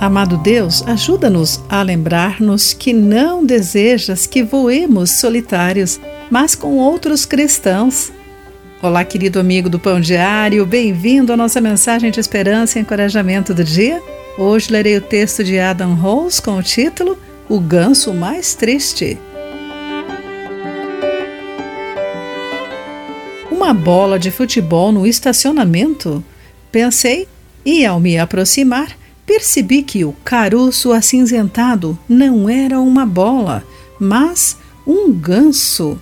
Amado Deus, ajuda-nos a lembrar-nos que não desejas que voemos solitários, mas com outros cristãos. Olá, querido amigo do Pão Diário, bem-vindo à nossa mensagem de esperança e encorajamento do dia. Hoje lerei o texto de Adam Rose com o título O Ganso Mais Triste. Uma bola de futebol no estacionamento? Pensei e, ao me aproximar, percebi que o caroço acinzentado não era uma bola, mas um ganso.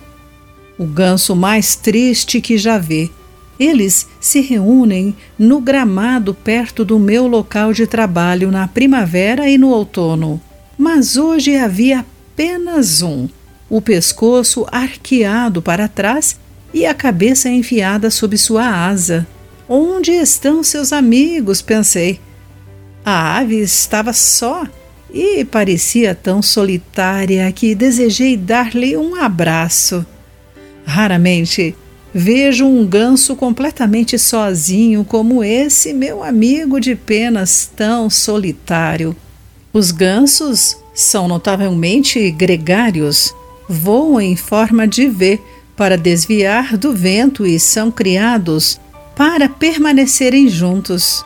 O ganso mais triste que já vi. Eles se reúnem no gramado perto do meu local de trabalho na primavera e no outono. Mas hoje havia apenas um, o pescoço arqueado para trás e a cabeça enfiada sob sua asa. Onde estão seus amigos? pensei. A ave estava só e parecia tão solitária que desejei dar-lhe um abraço. Raramente vejo um ganso completamente sozinho como esse meu amigo de penas tão solitário. Os gansos são notavelmente gregários, voam em forma de V para desviar do vento e são criados para permanecerem juntos.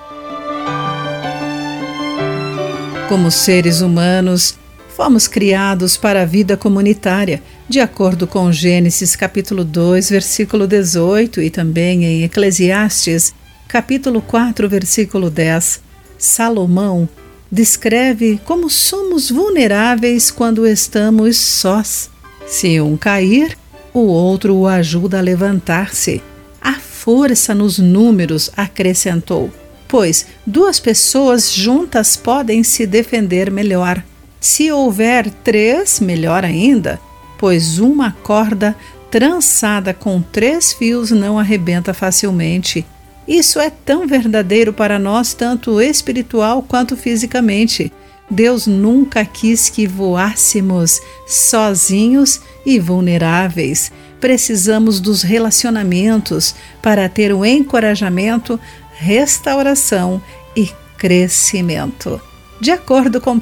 Como seres humanos, fomos criados para a vida comunitária, de acordo com Gênesis capítulo 2, versículo 18 e também em Eclesiastes capítulo 4, versículo 10. Salomão descreve como somos vulneráveis quando estamos sós. Se um cair, o outro o ajuda a levantar-se. A força nos números, acrescentou pois duas pessoas juntas podem se defender melhor. Se houver três, melhor ainda, pois uma corda trançada com três fios não arrebenta facilmente. Isso é tão verdadeiro para nós, tanto espiritual quanto fisicamente. Deus nunca quis que voássemos sozinhos e vulneráveis. Precisamos dos relacionamentos para ter o encorajamento, restauração e crescimento. De acordo com 1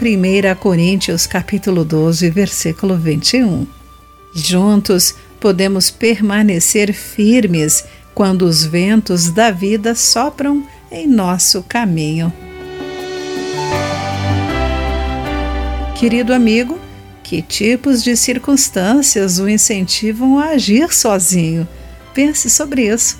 Coríntios capítulo 12, versículo 21. Juntos podemos permanecer firmes quando os ventos da vida sopram em nosso caminho. Querido amigo, que tipos de circunstâncias o incentivam a agir sozinho? Pense sobre isso.